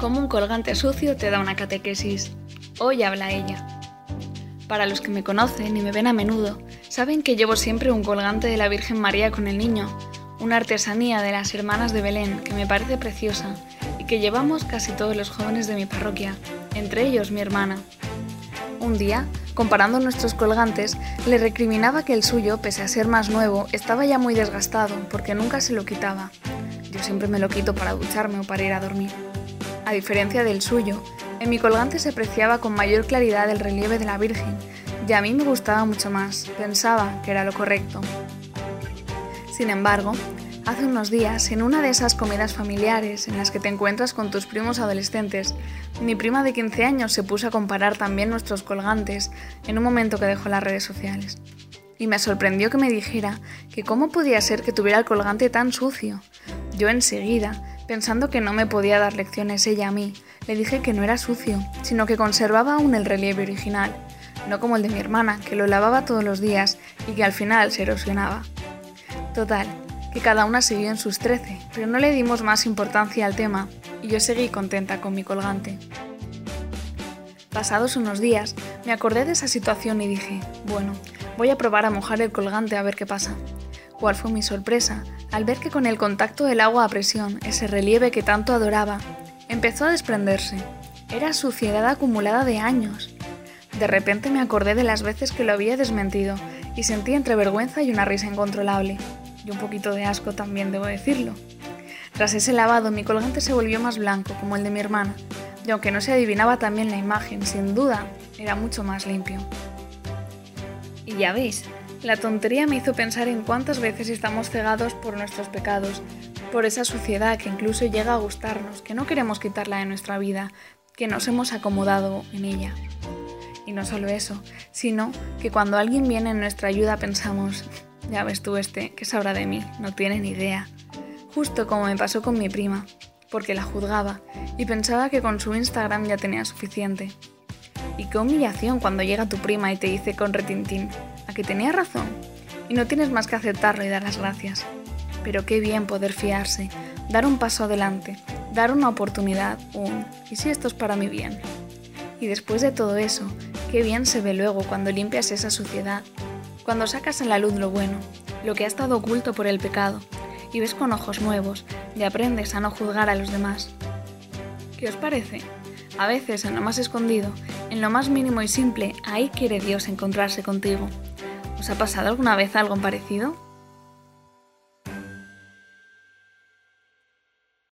Como un colgante sucio te da una catequesis. Hoy habla ella. Para los que me conocen y me ven a menudo, saben que llevo siempre un colgante de la Virgen María con el niño, una artesanía de las hermanas de Belén que me parece preciosa y que llevamos casi todos los jóvenes de mi parroquia, entre ellos mi hermana. Un día, comparando nuestros colgantes, le recriminaba que el suyo, pese a ser más nuevo, estaba ya muy desgastado porque nunca se lo quitaba. Yo siempre me lo quito para ducharme o para ir a dormir. A diferencia del suyo, en mi colgante se apreciaba con mayor claridad el relieve de la Virgen, y a mí me gustaba mucho más, pensaba que era lo correcto. Sin embargo, hace unos días, en una de esas comidas familiares en las que te encuentras con tus primos adolescentes, mi prima de 15 años se puso a comparar también nuestros colgantes en un momento que dejó las redes sociales. Y me sorprendió que me dijera que cómo podía ser que tuviera el colgante tan sucio. Yo enseguida, Pensando que no me podía dar lecciones ella a mí, le dije que no era sucio, sino que conservaba aún el relieve original, no como el de mi hermana, que lo lavaba todos los días y que al final se erosionaba. Total, que cada una siguió en sus trece, pero no le dimos más importancia al tema y yo seguí contenta con mi colgante. Pasados unos días, me acordé de esa situación y dije, bueno, voy a probar a mojar el colgante a ver qué pasa. ¿Cuál fue mi sorpresa al ver que con el contacto del agua a presión, ese relieve que tanto adoraba, empezó a desprenderse? Era suciedad acumulada de años. De repente me acordé de las veces que lo había desmentido y sentí entre vergüenza y una risa incontrolable. Y un poquito de asco también, debo decirlo. Tras ese lavado, mi colgante se volvió más blanco, como el de mi hermana, y aunque no se adivinaba también la imagen, sin duda, era mucho más limpio. Y ya veis, la tontería me hizo pensar en cuántas veces estamos cegados por nuestros pecados, por esa suciedad que incluso llega a gustarnos, que no queremos quitarla de nuestra vida, que nos hemos acomodado en ella. Y no solo eso, sino que cuando alguien viene en nuestra ayuda pensamos, ya ves tú este, que sabrá de mí, no tiene ni idea. Justo como me pasó con mi prima, porque la juzgaba y pensaba que con su Instagram ya tenía suficiente. Y qué humillación cuando llega tu prima y te dice con retintín, que tenía razón. Y no tienes más que aceptarlo y dar las gracias. Pero qué bien poder fiarse, dar un paso adelante, dar una oportunidad, un ¿y si esto es para mi bien? Y después de todo eso, qué bien se ve luego cuando limpias esa suciedad, cuando sacas a la luz lo bueno, lo que ha estado oculto por el pecado, y ves con ojos nuevos y aprendes a no juzgar a los demás. ¿Qué os parece? A veces en lo más escondido, en lo más mínimo y simple, ahí quiere Dios encontrarse contigo. ¿Os ha pasado alguna vez algo parecido?